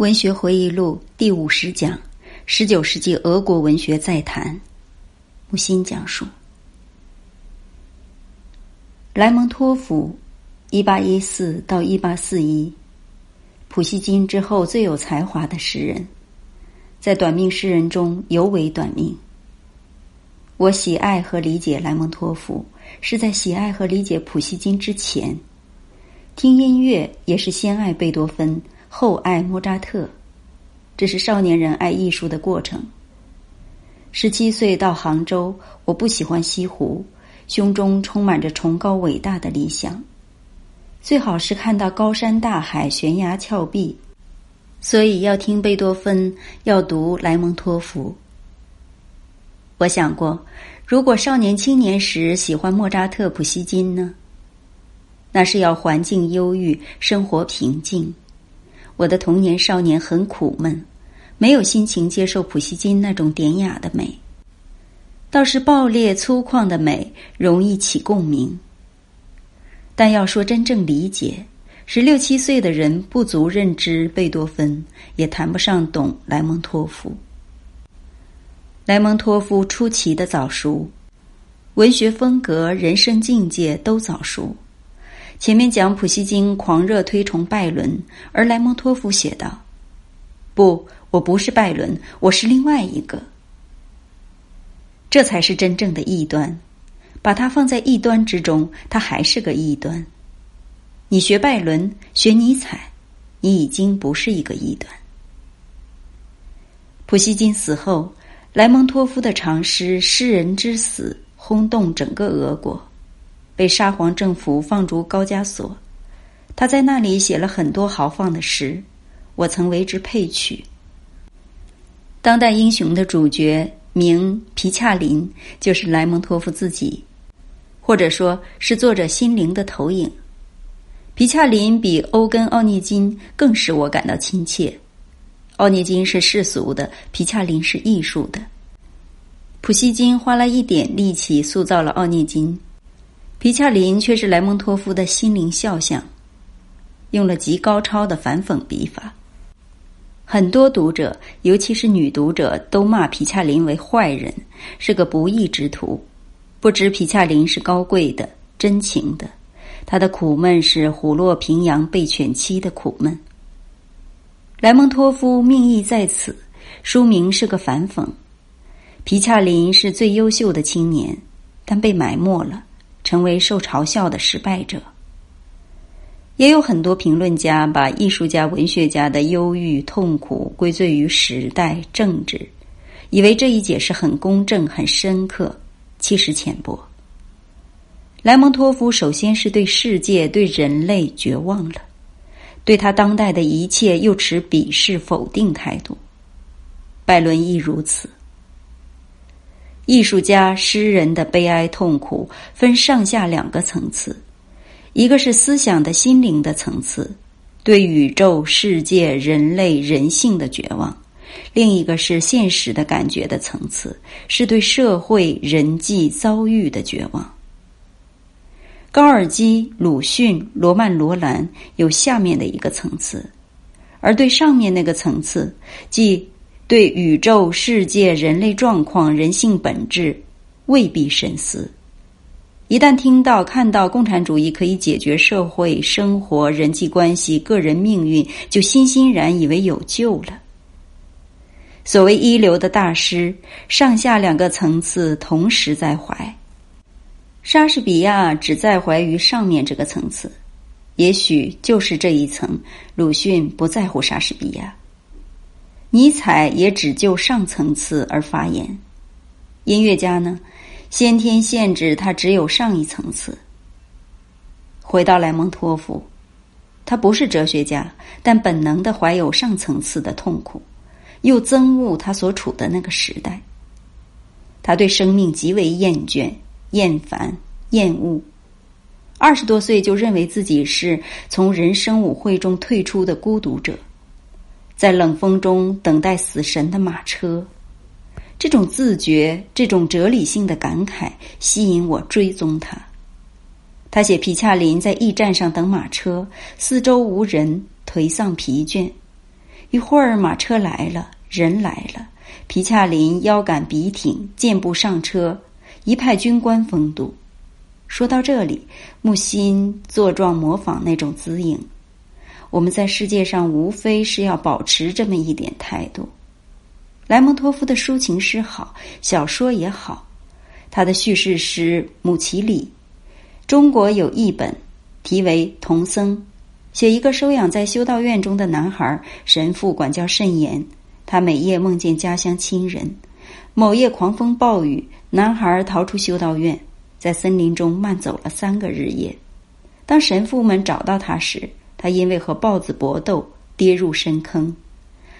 文学回忆录第五十讲：十九世纪俄国文学再谈。木心讲述。莱蒙托夫，一八一四到一八四一，普希金之后最有才华的诗人，在短命诗人中尤为短命。我喜爱和理解莱蒙托夫，是在喜爱和理解普希金之前。听音乐也是先爱贝多芬。后爱莫扎特，这是少年人爱艺术的过程。十七岁到杭州，我不喜欢西湖，胸中充满着崇高伟大的理想，最好是看到高山大海、悬崖峭壁。所以要听贝多芬，要读莱蒙托夫。我想过，如果少年青年时喜欢莫扎特、普希金呢？那是要环境忧郁，生活平静。我的童年少年很苦闷，没有心情接受普希金那种典雅的美，倒是暴烈粗犷的美容易起共鸣。但要说真正理解，十六七岁的人不足认知贝多芬，也谈不上懂莱蒙托夫。莱蒙托夫出奇的早熟，文学风格、人生境界都早熟。前面讲普希金狂热推崇拜伦，而莱蒙托夫写道：“不，我不是拜伦，我是另外一个。这才是真正的异端。把它放在异端之中，它还是个异端。你学拜伦，学尼采，你已经不是一个异端。”普希金死后，莱蒙托夫的长诗《诗人之死》轰动整个俄国。被沙皇政府放逐高加索，他在那里写了很多豪放的诗，我曾为之配曲。当代英雄的主角名皮恰林，就是莱蒙托夫自己，或者说是作者心灵的投影。皮恰林比欧根·奥涅金更使我感到亲切。奥涅金是世俗的，皮恰林是艺术的。普希金花了一点力气塑造了奥涅金。皮恰林却是莱蒙托夫的心灵肖像，用了极高超的反讽笔法。很多读者，尤其是女读者，都骂皮恰林为坏人，是个不义之徒。不知皮恰林是高贵的、真情的，他的苦闷是虎落平阳被犬欺的苦闷。莱蒙托夫命意在此，书名是个反讽。皮恰林是最优秀的青年，但被埋没了。成为受嘲笑的失败者，也有很多评论家把艺术家、文学家的忧郁、痛苦归罪于时代、政治，以为这一解释很公正、很深刻，其实浅薄。莱蒙托夫首先是对世界、对人类绝望了，对他当代的一切又持鄙视、否定态度。拜伦亦如此。艺术家、诗人的悲哀痛苦分上下两个层次，一个是思想的心灵的层次，对宇宙、世界、人类、人性的绝望；另一个是现实的感觉的层次，是对社会、人际遭遇的绝望。高尔基、鲁迅、罗曼·罗兰有下面的一个层次，而对上面那个层次，即。对宇宙、世界、人类状况、人性本质未必深思，一旦听到、看到共产主义可以解决社会生活、人际关系、个人命运，就欣欣然以为有救了。所谓一流的大师，上下两个层次同时在怀。莎士比亚只在怀于上面这个层次，也许就是这一层。鲁迅不在乎莎士比亚。尼采也只就上层次而发言，音乐家呢，先天限制他只有上一层次。回到莱蒙托夫，他不是哲学家，但本能的怀有上层次的痛苦，又憎恶他所处的那个时代。他对生命极为厌倦、厌烦、厌恶，二十多岁就认为自己是从人生舞会中退出的孤独者。在冷风中等待死神的马车，这种自觉、这种哲理性的感慨吸引我追踪他。他写皮恰林在驿站上等马车，四周无人，颓丧疲倦，一会儿马车来了，人来了，皮恰林腰杆笔挺，健步上车，一派军官风度。说到这里，木心坐状模仿那种姿影。我们在世界上无非是要保持这么一点态度。莱蒙托夫的抒情诗好，小说也好。他的叙事诗《母其里》，中国有译本，题为《童僧》，写一个收养在修道院中的男孩，神父管教甚严，他每夜梦见家乡亲人。某夜狂风暴雨，男孩逃出修道院。在森林中慢走了三个日夜，当神父们找到他时，他因为和豹子搏斗跌入深坑。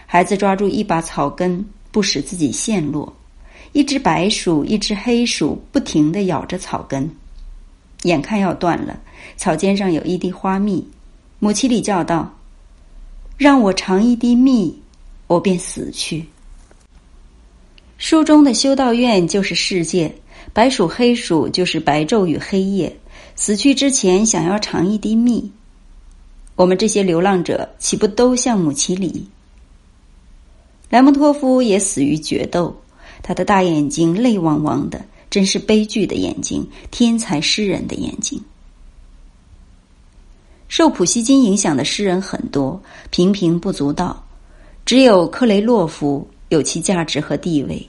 孩子抓住一把草根，不使自己陷落。一只白鼠，一只黑鼠，不停地咬着草根，眼看要断了。草尖上有一滴花蜜，母亲里叫道：“让我尝一滴蜜，我便死去。”书中的修道院就是世界。白鼠黑鼠就是白昼与黑夜，死去之前想要尝一滴蜜。我们这些流浪者岂不都像姆奇里？莱蒙托夫也死于决斗，他的大眼睛泪汪汪的，真是悲剧的眼睛，天才诗人的眼睛。受普希金影响的诗人很多，平平不足道，只有克雷洛夫有其价值和地位，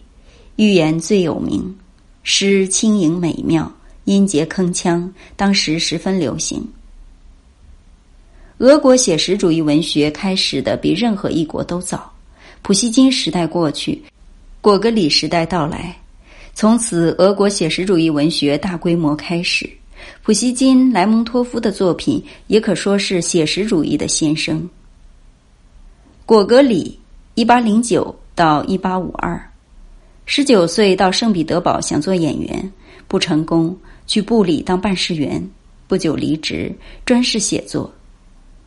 寓言最有名。诗轻盈美妙，音节铿锵，当时十分流行。俄国写实主义文学开始的比任何一国都早。普希金时代过去，果戈里时代到来，从此俄国写实主义文学大规模开始。普希金、莱蒙托夫的作品也可说是写实主义的先声。果戈里，一八零九到一八五二。十九岁到圣彼得堡想做演员，不成功，去部里当办事员。不久离职，专事写作。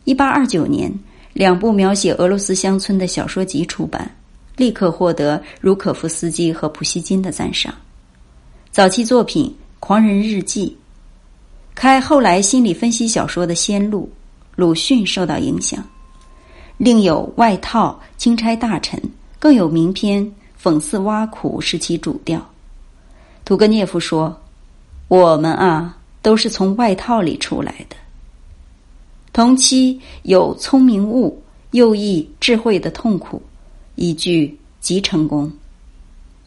一八二九年，两部描写俄罗斯乡村的小说集出版，立刻获得茹可夫斯基和普希金的赞赏。早期作品《狂人日记》，开后来心理分析小说的先路。鲁迅受到影响，另有《外套》《钦差大臣》，更有名篇。讽刺挖苦是其主调。屠格涅夫说：“我们啊，都是从外套里出来的。”同期有《聪明物》，又译智慧的痛苦，一句极成功。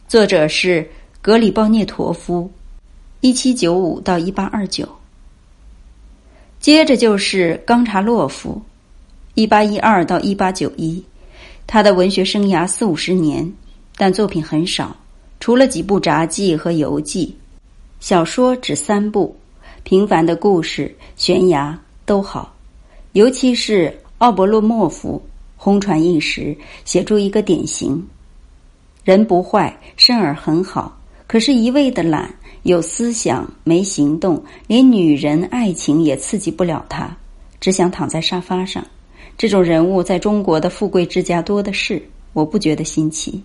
作者是格里鲍涅陀夫，一七九五到一八二九。接着就是冈察洛夫，一八一二到一八九一，他的文学生涯四五十年。但作品很少，除了几部札记和游记，小说只三部，平凡的故事、悬崖都好，尤其是奥伯洛莫夫轰传一时，写出一个典型：人不坏，身儿很好，可是一味的懒，有思想没行动，连女人爱情也刺激不了他，只想躺在沙发上。这种人物在中国的富贵之家多的是，我不觉得新奇。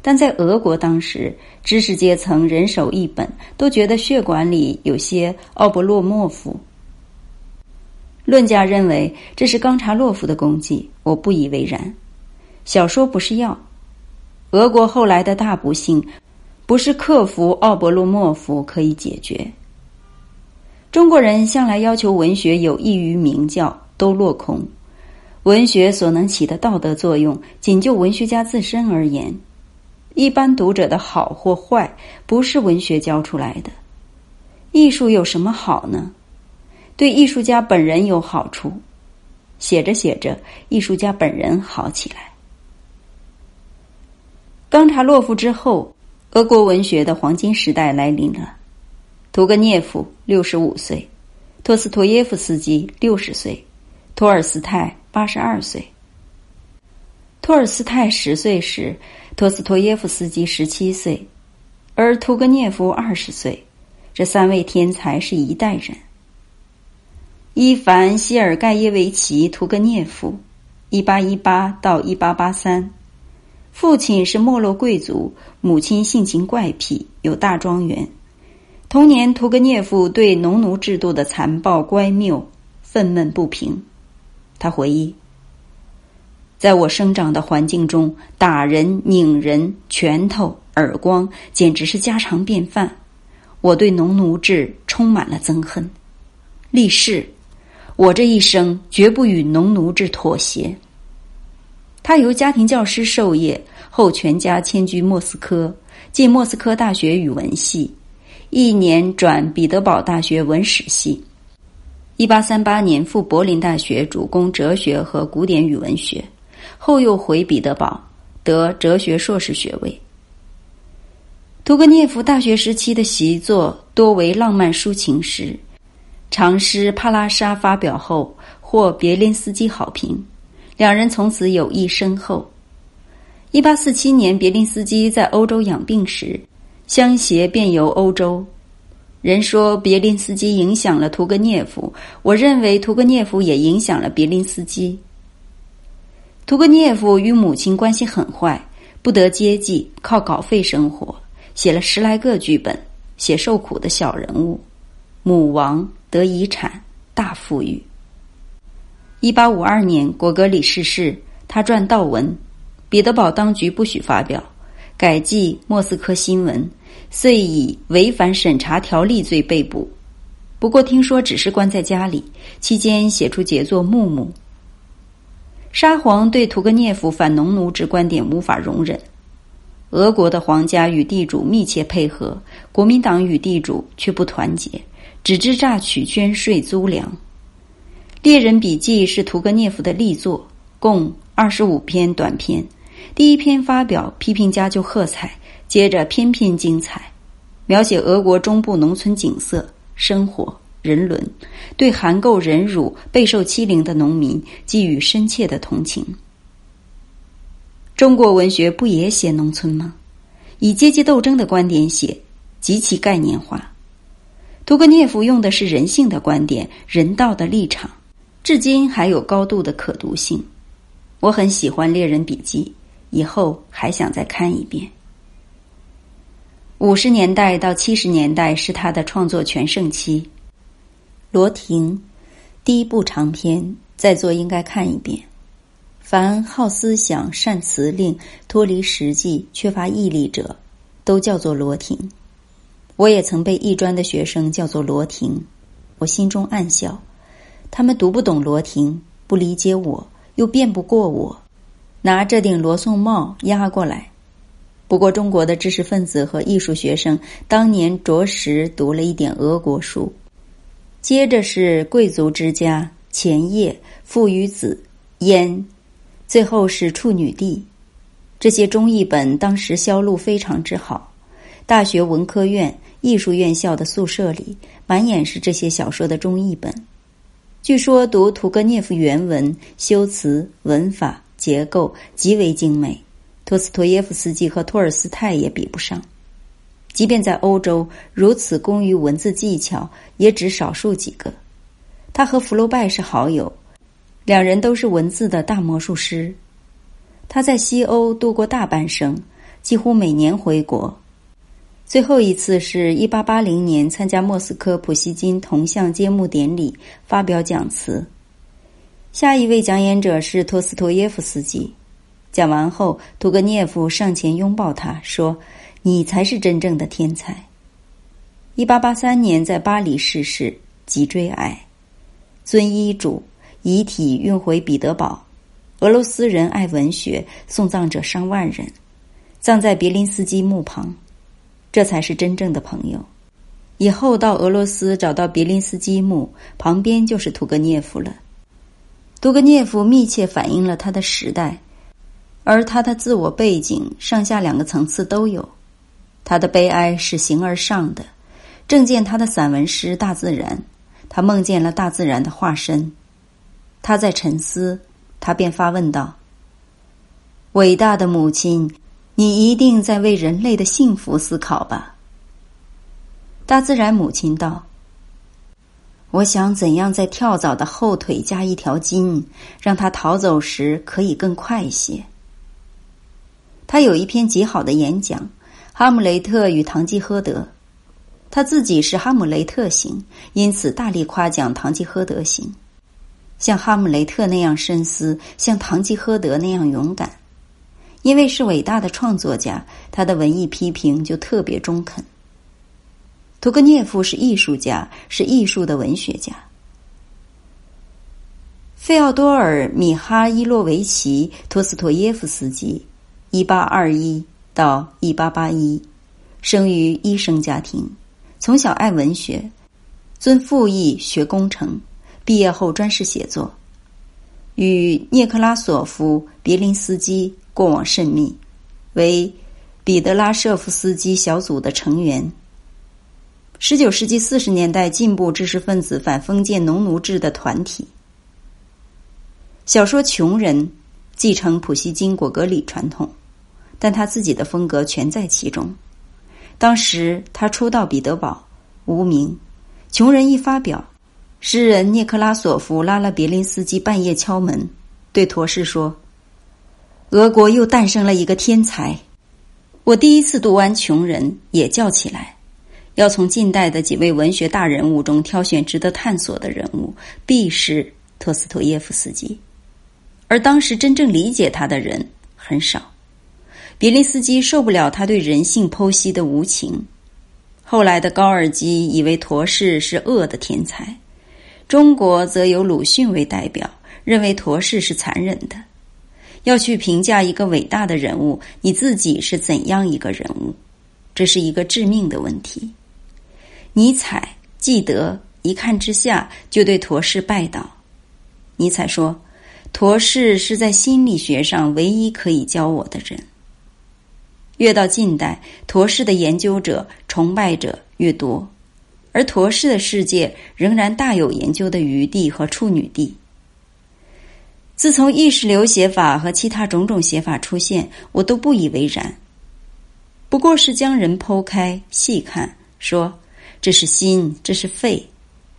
但在俄国当时，知识阶层人手一本，都觉得血管里有些奥伯洛莫夫。论家认为这是冈察洛夫的功绩，我不以为然。小说不是药，俄国后来的大不幸，不是克服奥伯洛莫夫可以解决。中国人向来要求文学有益于名教，都落空。文学所能起的道德作用，仅就文学家自身而言。一般读者的好或坏，不是文学教出来的。艺术有什么好呢？对艺术家本人有好处。写着写着，艺术家本人好起来。冈察洛夫之后，俄国文学的黄金时代来临了。屠格涅夫六十五岁，托斯托耶夫斯基六十岁，托尔斯泰八十二岁。托尔斯泰十岁时。托斯托耶夫斯基十七岁，而屠格涅夫二十岁，这三位天才是一代人。伊凡·希尔盖耶维奇·屠格涅夫，一八一八到一八八三，父亲是没落贵族，母亲性情怪癖，有大庄园。童年，屠格涅夫对农奴制度的残暴乖谬愤懑不平。他回忆：“在我生长的环境中，打人、拧人、拳头、耳光，简直是家常便饭。我对农奴制充满了憎恨。立誓，我这一生绝不与农奴制妥协。他由家庭教师授业，后全家迁居莫斯科，进莫斯科大学语文系，一年转彼得堡大学文史系。一八三八年赴柏林大学主攻哲学和古典语文学。后又回彼得堡，得哲学硕士学位。屠格涅夫大学时期的习作多为浪漫抒情诗，长诗《帕拉沙》发表后获别林斯基好评，两人从此友谊深厚。一八四七年，别林斯基在欧洲养病时，相携遍游欧洲。人说别林斯基影响了屠格涅夫，我认为屠格涅夫也影响了别林斯基。屠格涅夫与母亲关系很坏，不得接济，靠稿费生活，写了十来个剧本，写受苦的小人物。母王得遗产，大富裕。一八五二年，果戈里逝世，他撰悼文，彼得堡当局不许发表，改记莫斯科新闻，遂以违反审查条例罪被捕。不过听说只是关在家里，期间写出杰作《木木》。沙皇对屠格涅夫反农奴制观点无法容忍，俄国的皇家与地主密切配合，国民党与地主却不团结，只知榨取捐税租粮。《猎人笔记》是屠格涅夫的力作，共二十五篇短篇。第一篇发表，批评家就喝彩，接着篇篇精彩，描写俄国中部农村景色、生活。人伦对含垢忍辱、备受欺凌的农民给予深切的同情。中国文学不也写农村吗？以阶级斗争的观点写，极其概念化。屠格涅夫用的是人性的观点、人道的立场，至今还有高度的可读性。我很喜欢《猎人笔记》，以后还想再看一遍。五十年代到七十年代是他的创作全盛期。罗婷，第一部长篇，在座应该看一遍。凡好思想、善辞令、脱离实际、缺乏毅力者，都叫做罗婷。我也曾被艺专的学生叫做罗婷，我心中暗笑，他们读不懂罗婷，不理解我，又辩不过我，拿这顶罗宋帽压过来。不过，中国的知识分子和艺术学生当年着实读了一点俄国书。接着是贵族之家、前夜、父与子、烟，最后是处女地。这些中译本当时销路非常之好，大学文科院、艺术院校的宿舍里满眼是这些小说的中译本。据说读屠格涅夫原文，修辞、文法、结构极为精美，托斯托耶夫斯基和托尔斯泰也比不上。即便在欧洲，如此工于文字技巧，也只少数几个。他和福楼拜是好友，两人都是文字的大魔术师。他在西欧度过大半生，几乎每年回国。最后一次是一八八零年参加莫斯科普希金铜像揭幕典礼，发表讲词。下一位讲演者是托斯托耶夫斯基。讲完后，屠格涅夫上前拥抱他说。你才是真正的天才。一八八三年在巴黎逝世，脊椎癌，遵医嘱，遗体运回彼得堡。俄罗斯人爱文学，送葬者上万人，葬在别林斯基墓旁。这才是真正的朋友。以后到俄罗斯找到别林斯基墓，旁边就是屠格涅夫了。屠格涅夫密切反映了他的时代，而他的自我背景上下两个层次都有。他的悲哀是形而上的，正见他的散文诗《大自然》，他梦见了大自然的化身。他在沉思，他便发问道：“伟大的母亲，你一定在为人类的幸福思考吧？”大自然母亲道：“我想怎样在跳蚤的后腿加一条筋，让它逃走时可以更快些。”他有一篇极好的演讲。哈姆雷特与堂吉诃德，他自己是哈姆雷特型，因此大力夸奖堂吉诃德型。像哈姆雷特那样深思，像堂吉诃德那样勇敢。因为是伟大的创作家，他的文艺批评就特别中肯。屠格涅夫是艺术家，是艺术的文学家。费奥多尔·米哈伊洛维奇·托斯托耶夫斯基，一八二一到一八八一，生于医生家庭，从小爱文学，遵父意学工程。毕业后专事写作，与涅克拉索夫·别林斯基过往甚密，为彼得拉舍夫斯基小组的成员。十九世纪四十年代进步知识分子反封建农奴制的团体。小说《穷人》继承普希金果戈里传统，但他自己的风格全在其中。当时他初到彼得堡，无名，《穷人》一发表。诗人涅克拉索夫拉了别林斯基半夜敲门，对陀氏说：“俄国又诞生了一个天才。我第一次读完《穷人》，也叫起来，要从近代的几位文学大人物中挑选值得探索的人物，必是托斯托耶夫斯基。而当时真正理解他的人很少。别林斯基受不了他对人性剖析的无情。后来的高尔基以为陀氏是恶的天才。”中国则由鲁迅为代表，认为陀氏是残忍的。要去评价一个伟大的人物，你自己是怎样一个人物？这是一个致命的问题。尼采、记得一看之下就对陀氏拜倒。尼采说：“陀氏是在心理学上唯一可以教我的人。”越到近代，陀氏的研究者、崇拜者越多。而陀氏的世界仍然大有研究的余地和处女地。自从意识流写法和其他种种写法出现，我都不以为然。不过是将人剖开细看，说这是心，这是肺，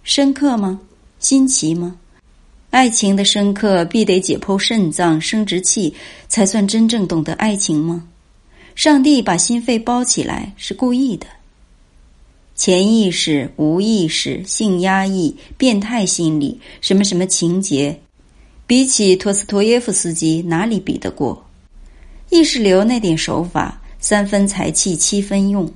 深刻吗？新奇吗？爱情的深刻，必得解剖肾脏、生殖器，才算真正懂得爱情吗？上帝把心肺包起来是故意的。潜意识、无意识、性压抑、变态心理，什么什么情节，比起托斯托耶夫斯基哪里比得过？意识流那点手法，三分才气七分用。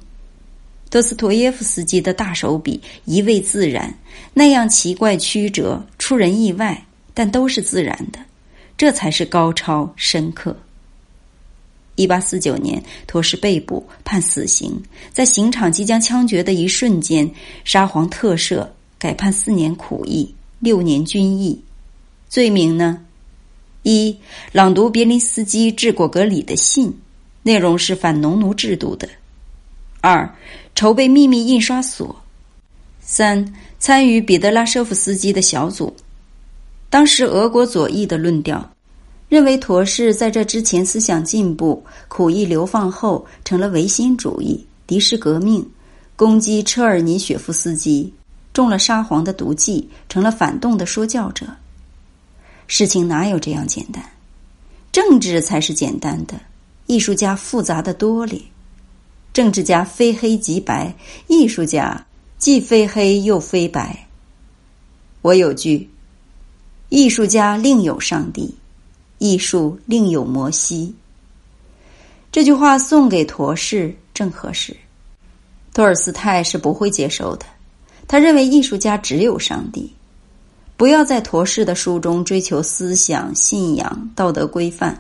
托斯托耶夫斯基的大手笔一味自然，那样奇怪曲折，出人意外，但都是自然的，这才是高超深刻。一八四九年，托氏被捕，判死刑。在刑场即将枪决的一瞬间，沙皇特赦，改判四年苦役，六年军役。罪名呢？一、朗读别林斯基致果戈里的信，内容是反农奴制度的；二、筹备秘密印刷所；三、参与彼得拉舍夫斯基的小组。当时俄国左翼的论调。认为陀氏在这之前思想进步，苦役流放后成了唯心主义，敌视革命，攻击车尔尼雪夫斯基，中了沙皇的毒计，成了反动的说教者。事情哪有这样简单？政治才是简单的，艺术家复杂的多哩。政治家非黑即白，艺术家既非黑又非白。我有句：艺术家另有上帝。艺术另有摩西。这句话送给陀氏正合适。托尔斯泰是不会接受的，他认为艺术家只有上帝。不要在陀氏的书中追求思想、信仰、道德规范。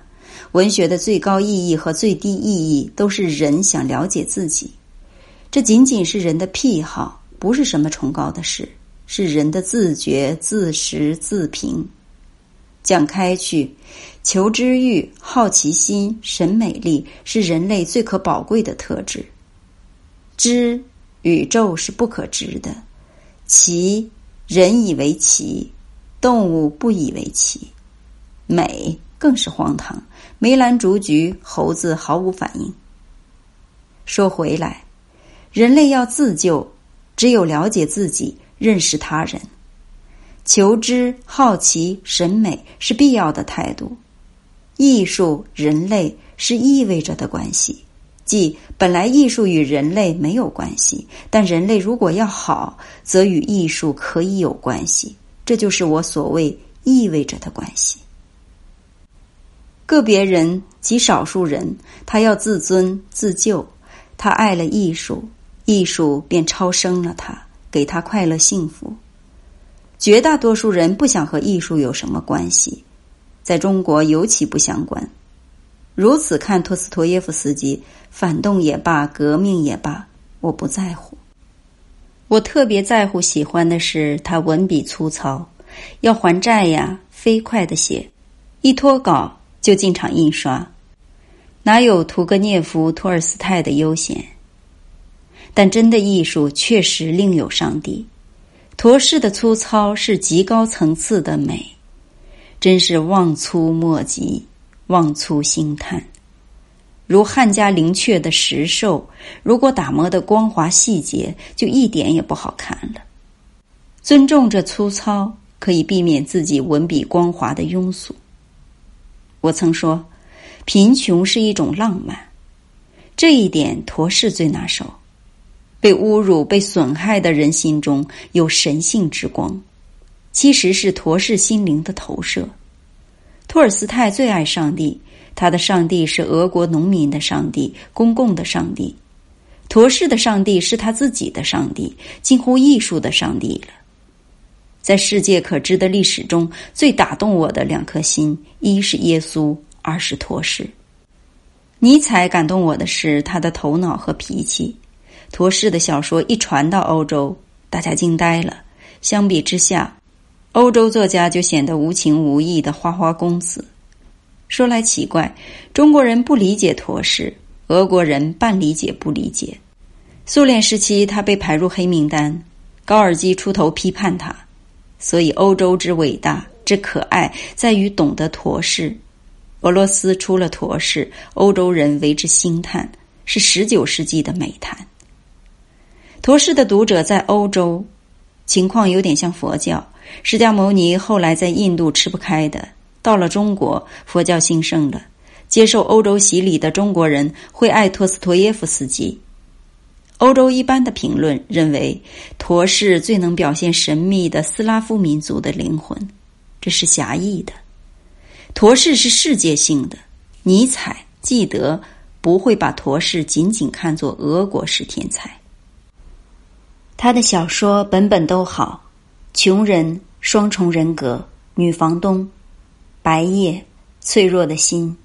文学的最高意义和最低意义都是人想了解自己。这仅仅是人的癖好，不是什么崇高的事，是人的自觉、自识、自评。讲开去，求知欲、好奇心、审美力是人类最可宝贵的特质。知宇宙是不可知的，奇人以为奇，动物不以为奇，美更是荒唐。梅兰竹菊，猴子毫无反应。说回来，人类要自救，只有了解自己，认识他人。求知、好奇、审美是必要的态度。艺术、人类是意味着的关系，即本来艺术与人类没有关系，但人类如果要好，则与艺术可以有关系。这就是我所谓意味着的关系。个别人及少数人，他要自尊自救，他爱了艺术，艺术便超生了他，给他快乐幸福。绝大多数人不想和艺术有什么关系，在中国尤其不相关。如此看托斯托耶夫斯基，反动也罢，革命也罢，我不在乎。我特别在乎、喜欢的是他文笔粗糙，要还债呀，飞快的写，一脱稿就进场印刷，哪有屠格涅夫、托尔斯泰的悠闲？但真的艺术确实另有上帝。陀氏的粗糙是极高层次的美，真是望粗莫及。望粗兴叹，如汉家灵雀的石兽，如果打磨的光滑细节，就一点也不好看了。尊重这粗糙，可以避免自己文笔光滑的庸俗。我曾说，贫穷是一种浪漫，这一点陀氏最拿手。被侮辱、被损害的人心中有神性之光，其实是陀氏心灵的投射。托尔斯泰最爱上帝，他的上帝是俄国农民的上帝，公共的上帝。陀氏的上帝是他自己的上帝，近乎艺术的上帝了。在世界可知的历史中最打动我的两颗心，一是耶稣，二是陀氏。尼采感动我的是他的头脑和脾气。陀氏的小说一传到欧洲，大家惊呆了。相比之下。欧洲作家就显得无情无义的花花公子。说来奇怪，中国人不理解陀氏，俄国人半理解不理解。苏联时期，他被排入黑名单，高尔基出头批判他。所以，欧洲之伟大之可爱，在于懂得陀氏。俄罗斯出了陀氏，欧洲人为之兴叹，是十九世纪的美谈。陀氏的读者在欧洲，情况有点像佛教。释迦牟尼后来在印度吃不开的，到了中国，佛教兴盛了。接受欧洲洗礼的中国人会爱托斯托耶夫斯基。欧洲一般的评论认为，陀氏最能表现神秘的斯拉夫民族的灵魂，这是狭义的。陀氏是世界性的，尼采、纪德不会把陀氏仅仅看作俄国式天才。他的小说本本都好。穷人双重人格，女房东，白夜，脆弱的心，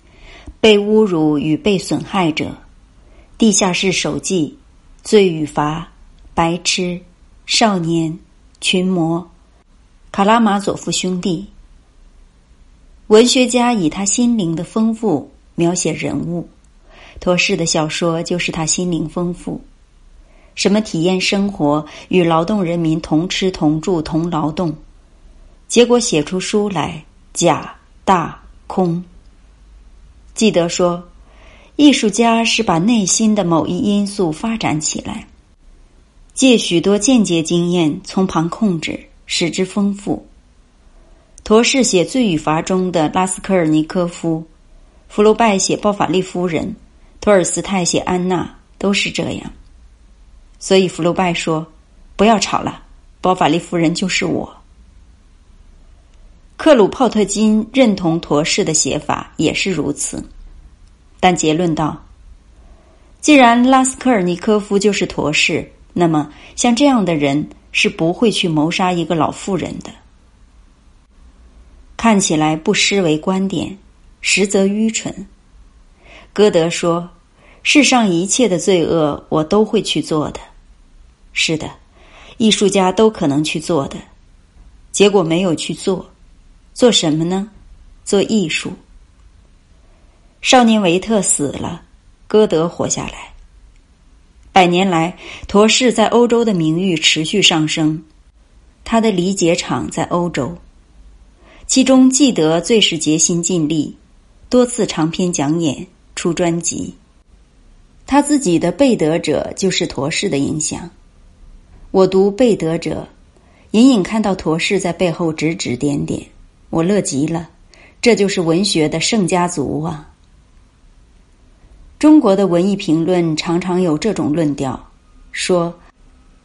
被侮辱与被损害者，地下室手记，罪与罚，白痴，少年，群魔，卡拉马佐夫兄弟。文学家以他心灵的丰富描写人物，托氏的小说就是他心灵丰富。什么体验生活，与劳动人民同吃同住同劳动，结果写出书来假大空。记得说，艺术家是把内心的某一因素发展起来，借许多间接经验从旁控制，使之丰富。陀氏写《罪与罚》中的拉斯科尔尼科夫，福楼拜写《包法利夫人》，托尔斯泰写《安娜》，都是这样。所以，福楼拜说：“不要吵了，包法利夫人就是我。”克鲁泡特金认同陀氏的写法也是如此，但结论道：“既然拉斯科尔尼科夫就是陀氏，那么像这样的人是不会去谋杀一个老妇人的。”看起来不失为观点，实则愚蠢。歌德说。世上一切的罪恶，我都会去做的。是的，艺术家都可能去做的，结果没有去做。做什么呢？做艺术。少年维特死了，歌德活下来。百年来，陀氏在欧洲的名誉持续上升。他的理解场在欧洲，其中记得最是竭心尽力，多次长篇讲演，出专辑。他自己的背德者就是陀氏的影响。我读背德者，隐隐看到陀氏在背后指指点点，我乐极了。这就是文学的圣家族啊！中国的文艺评论常常有这种论调，说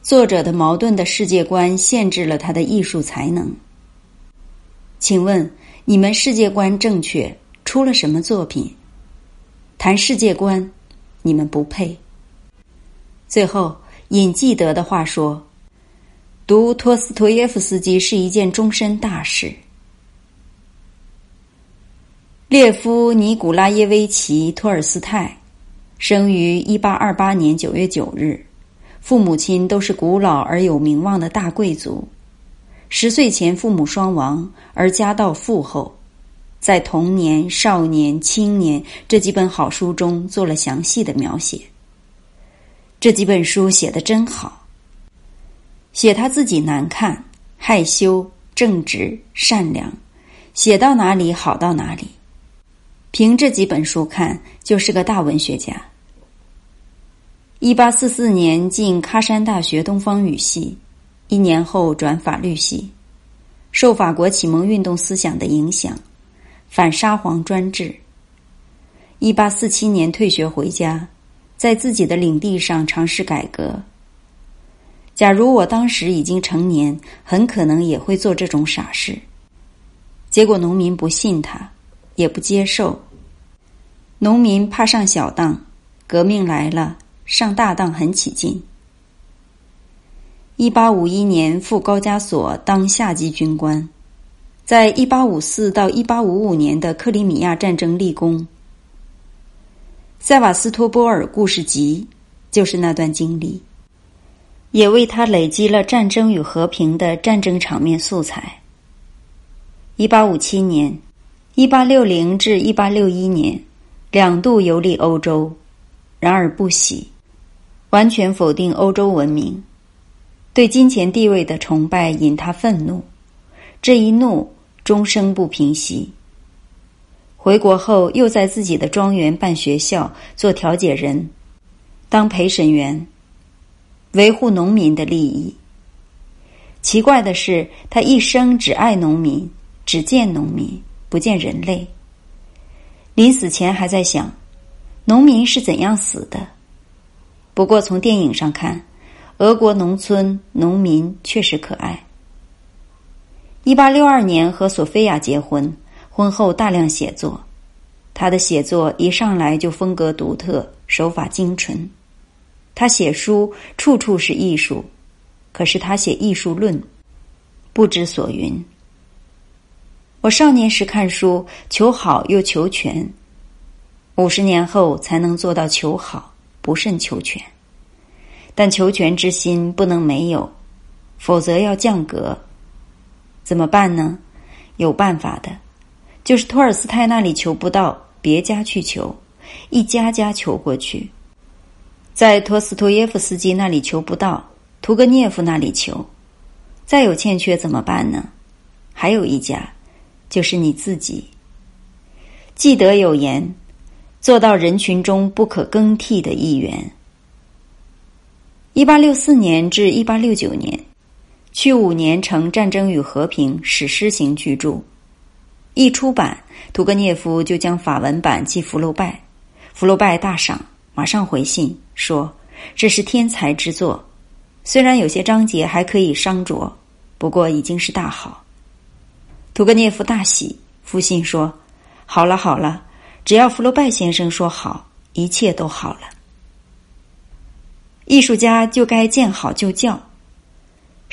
作者的矛盾的世界观限制了他的艺术才能。请问你们世界观正确，出了什么作品？谈世界观，你们不配。最后尹记得的话说：“读托斯托耶夫斯基是一件终身大事。”列夫·尼古拉耶维奇·托尔斯泰生于一八二八年九月九日，父母亲都是古老而有名望的大贵族。十岁前父母双亡，而家道富厚，在童年、少年、青年这几本好书中做了详细的描写。这几本书写的真好，写他自己难看、害羞、正直、善良，写到哪里好到哪里。凭这几本书看，就是个大文学家。一八四四年进喀山大学东方语系。一年后转法律系，受法国启蒙运动思想的影响，反沙皇专制。一八四七年退学回家，在自己的领地上尝试改革。假如我当时已经成年，很可能也会做这种傻事。结果农民不信他，也不接受。农民怕上小当，革命来了，上大当很起劲。一八五一年赴高加索当下级军官，在一八五四到一八五五年的克里米亚战争立功。塞瓦斯托波尔故事集就是那段经历，也为他累积了战争与和平的战争场面素材。一八五七年、一八六零至一八六一年两度游历欧洲，然而不喜，完全否定欧洲文明。对金钱地位的崇拜引他愤怒，这一怒终生不平息。回国后，又在自己的庄园办学校，做调解人，当陪审员，维护农民的利益。奇怪的是，他一生只爱农民，只见农民，不见人类。临死前还在想，农民是怎样死的。不过从电影上看。俄国农村农民确实可爱。一八六二年和索菲亚结婚，婚后大量写作。他的写作一上来就风格独特，手法精纯。他写书处处是艺术，可是他写艺术论，不知所云。我少年时看书，求好又求全，五十年后才能做到求好不胜求全。但求全之心不能没有，否则要降格。怎么办呢？有办法的，就是托尔斯泰那里求不到，别家去求，一家家求过去。在托斯托耶夫斯基那里求不到，屠格涅夫那里求。再有欠缺怎么办呢？还有一家，就是你自己。记得有言，做到人群中不可更替的一员。一八六四年至一八六九年，去五年成《战争与和平》史诗型巨著。一出版，屠格涅夫就将法文版寄福楼拜，福楼拜大赏，马上回信说这是天才之作，虽然有些章节还可以商酌，不过已经是大好。屠格涅夫大喜，复信说：“好了好了，只要福楼拜先生说好，一切都好了。”艺术家就该见好就叫。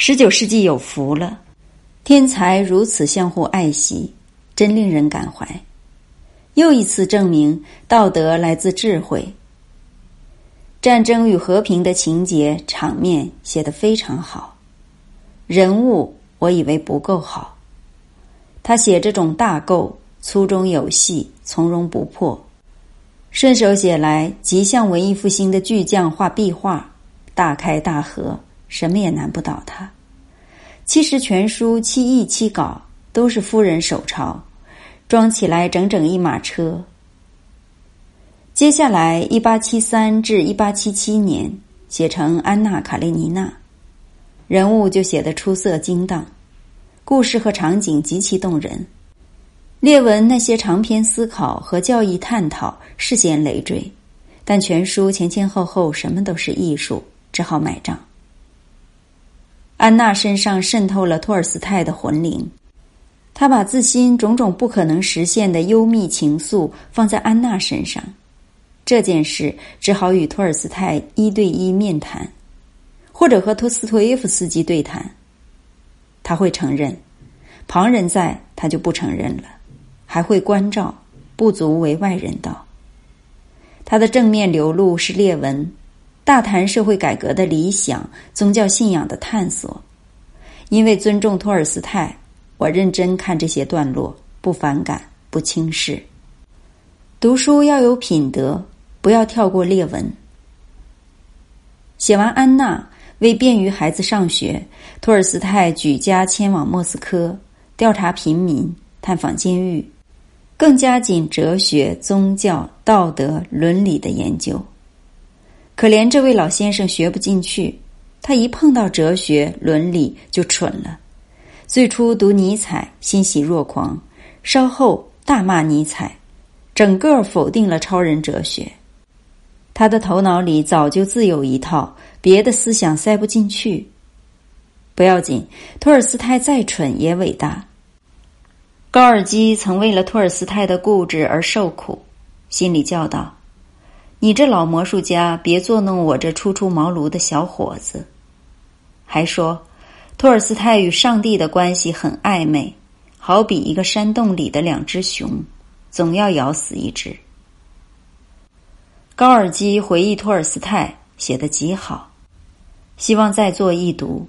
十九世纪有福了，天才如此相互爱惜，真令人感怀。又一次证明道德来自智慧。战争与和平的情节场面写得非常好，人物我以为不够好。他写这种大构粗中有细，从容不迫。顺手写来，极像文艺复兴的巨匠画壁画，大开大合，什么也难不倒他。其实全书七译七稿都是夫人手抄，装起来整整一马车。接下来，一八七三至一八七七年写成《安娜·卡列尼娜》，人物就写得出色精当，故事和场景极其动人。列文那些长篇思考和教义探讨是嫌累赘，但全书前前后后什么都是艺术，只好买账。安娜身上渗透了托尔斯泰的魂灵，他把自心种种不可能实现的幽密情愫放在安娜身上，这件事只好与托尔斯泰一对一面谈，或者和托斯托耶夫斯基对谈。他会承认，旁人在他就不承认了，还会关照，不足为外人道。他的正面流露是裂纹，大谈社会改革的理想、宗教信仰的探索。因为尊重托尔斯泰。我认真看这些段落，不反感，不轻视。读书要有品德，不要跳过列文。写完《安娜》，为便于孩子上学，托尔斯泰举家迁往莫斯科，调查平民，探访监狱，更加紧哲学、宗教、道德、伦理的研究。可怜这位老先生学不进去，他一碰到哲学、伦理就蠢了。最初读尼采，欣喜若狂；稍后大骂尼采，整个否定了超人哲学。他的头脑里早就自有一套，别的思想塞不进去。不要紧，托尔斯泰再蠢也伟大。高尔基曾为了托尔斯泰的固执而受苦，心里叫道：“你这老魔术家，别作弄我这初出茅庐的小伙子。”还说。托尔斯泰与上帝的关系很暧昧，好比一个山洞里的两只熊，总要咬死一只。高尔基回忆托尔斯泰写的极好，希望再做一读。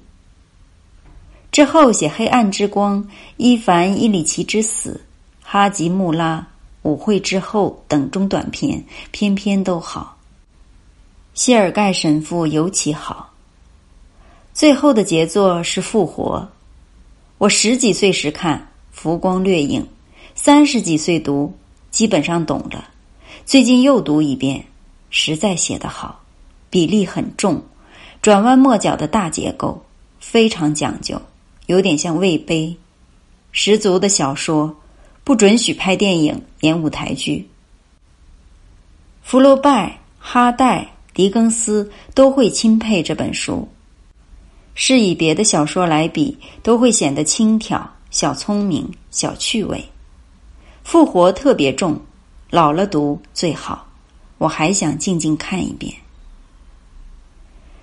之后写《黑暗之光》《伊凡·伊里奇之死》《哈吉穆拉》《舞会之后》等中短篇，篇篇都好。谢尔盖神父尤其好。最后的杰作是《复活》，我十几岁时看，浮光掠影；三十几岁读，基本上懂了。最近又读一遍，实在写得好，比例很重，转弯抹角的大结构非常讲究，有点像魏碑，十足的小说，不准许拍电影、演舞台剧。福楼拜、哈代、狄更斯都会钦佩这本书。是以别的小说来比，都会显得轻佻、小聪明、小趣味。复活特别重，老了读最好。我还想静静看一遍。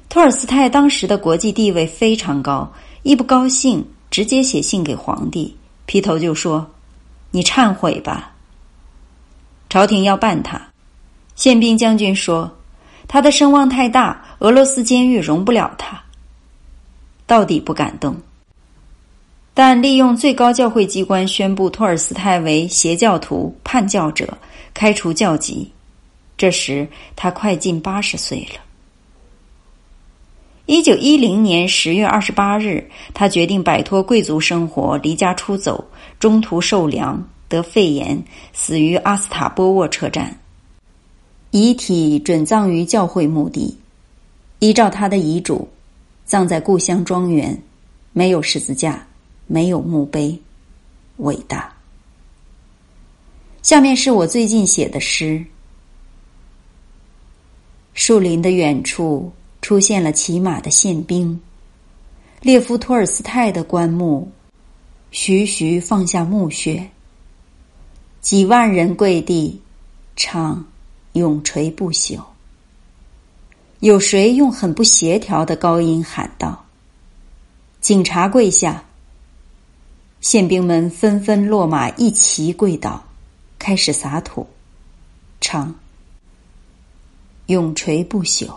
托尔斯泰当时的国际地位非常高，一不高兴直接写信给皇帝，劈头就说：“你忏悔吧。”朝廷要办他，宪兵将军说：“他的声望太大，俄罗斯监狱容不了他。”到底不敢动，但利用最高教会机关宣布托尔斯泰为邪教徒、叛教者，开除教籍。这时他快近八十岁了。一九一零年十月二十八日，他决定摆脱贵族生活，离家出走，中途受凉，得肺炎，死于阿斯塔波沃车站。遗体准葬于教会墓地，依照他的遗嘱。葬在故乡庄园，没有十字架，没有墓碑，伟大。下面是我最近写的诗：树林的远处出现了骑马的宪兵，列夫·托尔斯泰的棺木，徐徐放下墓穴，几万人跪地唱，永垂不朽。有谁用很不协调的高音喊道：“警察跪下！”宪兵们纷纷落马，一齐跪倒，开始撒土，唱：“永垂不朽。”